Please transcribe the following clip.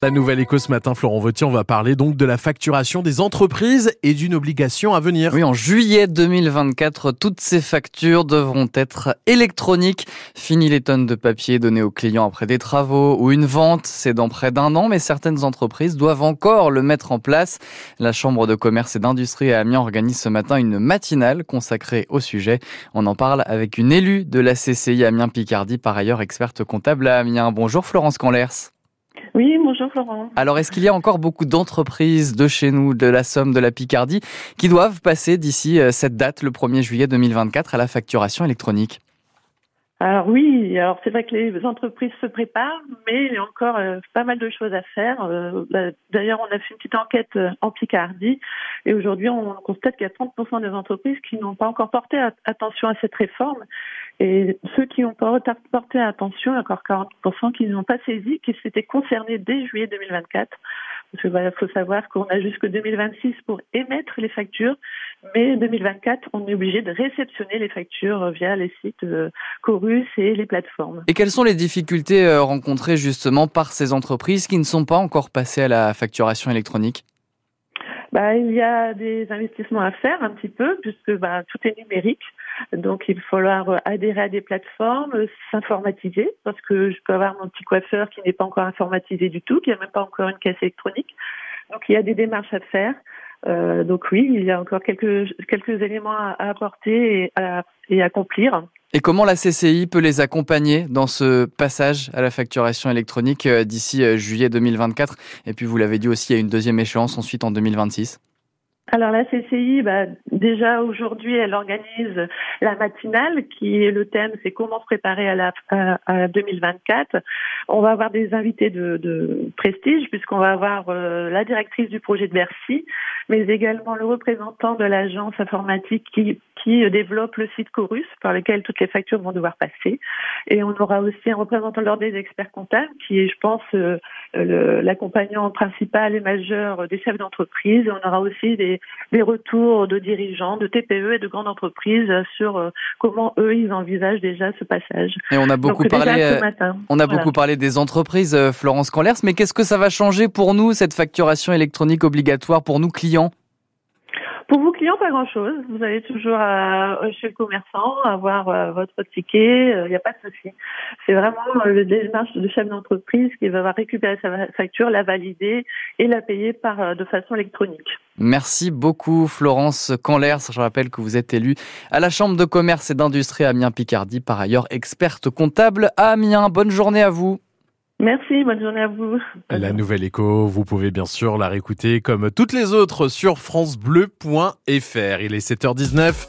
La nouvelle éco ce matin, Florent Vautier, on va parler donc de la facturation des entreprises et d'une obligation à venir. Oui, en juillet 2024, toutes ces factures devront être électroniques. Fini les tonnes de papier données aux clients après des travaux ou une vente, c'est dans près d'un an, mais certaines entreprises doivent encore le mettre en place. La Chambre de commerce et d'industrie à Amiens organise ce matin une matinale consacrée au sujet. On en parle avec une élue de la CCI Amiens Picardie, par ailleurs experte comptable à Amiens. Bonjour Florence Canlers. Oui, bonjour Florent. Alors, est-ce qu'il y a encore beaucoup d'entreprises de chez nous, de la Somme, de la Picardie, qui doivent passer d'ici euh, cette date, le 1er juillet 2024, à la facturation électronique? Alors oui, alors c'est vrai que les entreprises se préparent, mais il y a encore euh, pas mal de choses à faire. Euh, bah, d'ailleurs, on a fait une petite enquête en Picardie et aujourd'hui, on constate qu'il y a 30% des entreprises qui n'ont pas encore porté attention à cette réforme et ceux qui n'ont pas porté attention, il y a encore 40% qui n'ont pas saisi qu'ils s'étaient concernés dès juillet 2024. Parce qu'il faut savoir qu'on a jusque 2026 pour émettre les factures, mais 2024, on est obligé de réceptionner les factures via les sites euh, Chorus et les plateformes. Et quelles sont les difficultés euh, rencontrées justement par ces entreprises qui ne sont pas encore passées à la facturation électronique? Bah, il y a des investissements à faire un petit peu puisque bah, tout est numérique. Donc il va falloir adhérer à des plateformes, s'informatiser parce que je peux avoir mon petit coiffeur qui n'est pas encore informatisé du tout, qui n'a même pas encore une caisse électronique. Donc il y a des démarches à faire. Euh, donc oui, il y a encore quelques quelques éléments à, apporter et à et accomplir. Et comment la CCI peut les accompagner dans ce passage à la facturation électronique euh, d'ici euh, juillet 2024 Et puis vous l'avez dit aussi, il y a une deuxième échéance ensuite en 2026 alors la CCI, bah, déjà aujourd'hui, elle organise la matinale qui est le thème, c'est comment se préparer à la à, 2024. On va avoir des invités de, de prestige puisqu'on va avoir euh, la directrice du projet de Bercy, mais également le représentant de l'agence informatique qui, qui développe le site Chorus par lequel toutes les factures vont devoir passer. Et on aura aussi un représentant de l'ordre des experts comptables qui est, je pense, euh, l'accompagnant principal et majeur des chefs d'entreprise. On aura aussi des des, retours de dirigeants, de TPE et de grandes entreprises sur euh, comment eux ils envisagent déjà ce passage. Et on a beaucoup parlé, euh, on a beaucoup parlé des entreprises, euh, Florence Canlers, mais qu'est-ce que ça va changer pour nous cette facturation électronique obligatoire pour nous clients? Clients, pas grand-chose. Vous allez toujours chez le commerçant avoir votre ticket. Il n'y a pas de souci. C'est vraiment le démarche de chef d'entreprise qui va récupérer sa facture, la valider et la payer par de façon électronique. Merci beaucoup Florence Canlers. Je rappelle que vous êtes élue à la Chambre de commerce et d'industrie Amiens-Picardie, par ailleurs experte comptable à Amiens. Bonne journée à vous. Merci, bonne journée à vous. La nouvelle écho, vous pouvez bien sûr la réécouter comme toutes les autres sur francebleu.fr. Il est 7h19.